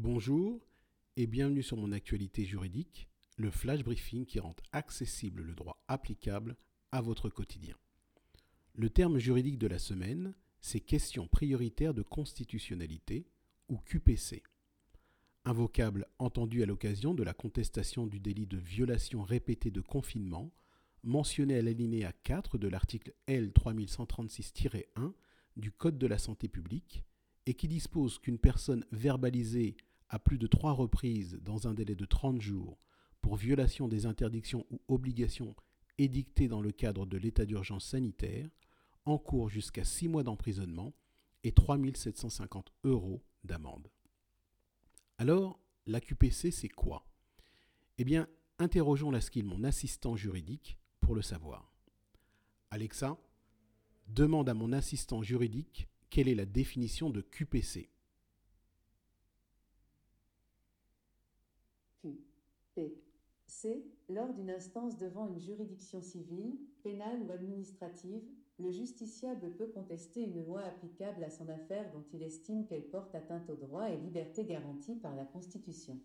Bonjour et bienvenue sur mon actualité juridique, le flash briefing qui rend accessible le droit applicable à votre quotidien. Le terme juridique de la semaine, c'est question prioritaire de constitutionnalité ou QPC. Un vocable entendu à l'occasion de la contestation du délit de violation répétée de confinement mentionné à l'alinéa 4 de l'article L 3136-1 du Code de la santé publique et qui dispose qu'une personne verbalisée à plus de trois reprises dans un délai de 30 jours pour violation des interdictions ou obligations édictées dans le cadre de l'état d'urgence sanitaire encourt jusqu'à six mois d'emprisonnement et 3 750 euros d'amende. Alors, la QPC, c'est quoi? Eh bien, interrogeons la skill mon assistant juridique pour le savoir. Alexa, demande à mon assistant juridique quelle est la définition de QPC. QPC, lors d'une instance devant une juridiction civile, pénale ou administrative, le justiciable peut contester une loi applicable à son affaire dont il estime qu'elle porte atteinte aux droits et libertés garantis par la Constitution.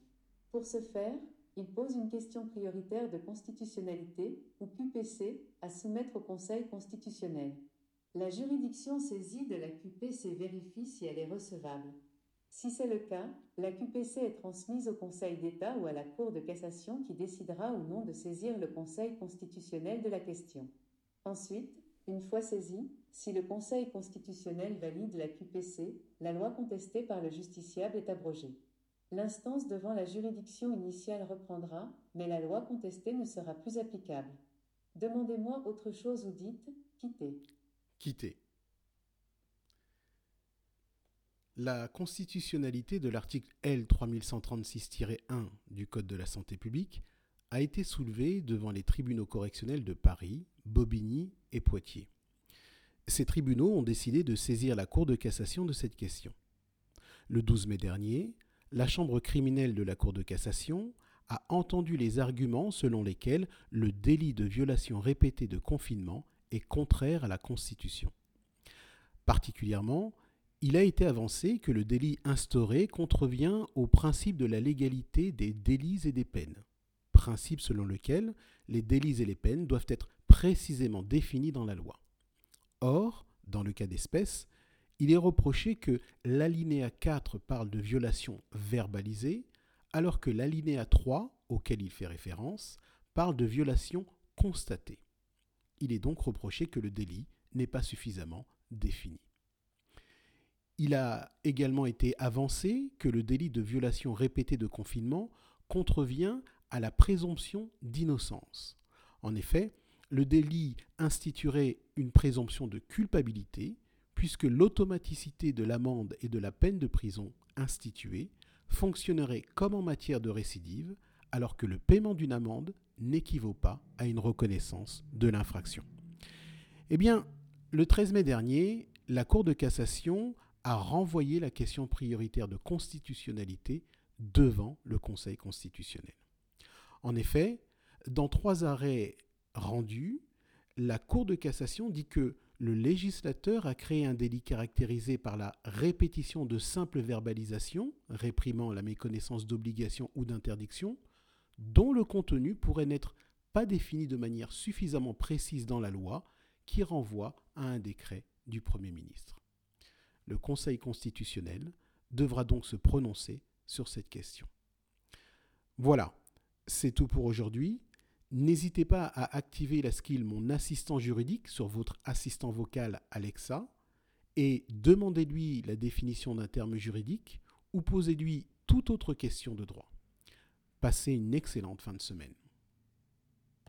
Pour ce faire, il pose une question prioritaire de constitutionnalité, ou QPC, à soumettre au Conseil constitutionnel. La juridiction saisie de la QPC vérifie si elle est recevable. Si c'est le cas, la QPC est transmise au Conseil d'État ou à la Cour de cassation qui décidera ou non de saisir le Conseil constitutionnel de la question. Ensuite, une fois saisie, si le Conseil constitutionnel valide la QPC, la loi contestée par le justiciable est abrogée. L'instance devant la juridiction initiale reprendra, mais la loi contestée ne sera plus applicable. Demandez-moi autre chose ou dites quittez. Quitter. La constitutionnalité de l'article L 3136-1 du Code de la santé publique a été soulevée devant les tribunaux correctionnels de Paris, Bobigny et Poitiers. Ces tribunaux ont décidé de saisir la Cour de cassation de cette question. Le 12 mai dernier, la Chambre criminelle de la Cour de cassation a entendu les arguments selon lesquels le délit de violation répétée de confinement est contraire à la Constitution. Particulièrement, il a été avancé que le délit instauré contrevient au principe de la légalité des délits et des peines, principe selon lequel les délits et les peines doivent être précisément définis dans la loi. Or, dans le cas d'espèce, il est reproché que l'alinéa 4 parle de violation verbalisée, alors que l'alinéa 3, auquel il fait référence, parle de violation constatée. Il est donc reproché que le délit n'est pas suffisamment défini. Il a également été avancé que le délit de violation répétée de confinement contrevient à la présomption d'innocence. En effet, le délit instituerait une présomption de culpabilité, puisque l'automaticité de l'amende et de la peine de prison instituée fonctionnerait comme en matière de récidive, alors que le paiement d'une amende n'équivaut pas à une reconnaissance de l'infraction. Eh bien, le 13 mai dernier, la Cour de cassation a renvoyé la question prioritaire de constitutionnalité devant le Conseil constitutionnel. En effet, dans trois arrêts rendus, la Cour de cassation dit que le législateur a créé un délit caractérisé par la répétition de simples verbalisations, réprimant la méconnaissance d'obligations ou d'interdictions, dont le contenu pourrait n'être pas défini de manière suffisamment précise dans la loi, qui renvoie à un décret du Premier ministre. Le Conseil constitutionnel devra donc se prononcer sur cette question. Voilà, c'est tout pour aujourd'hui. N'hésitez pas à activer la skill Mon assistant juridique sur votre assistant vocal Alexa et demandez-lui la définition d'un terme juridique ou posez-lui toute autre question de droit. Passez une excellente fin de semaine.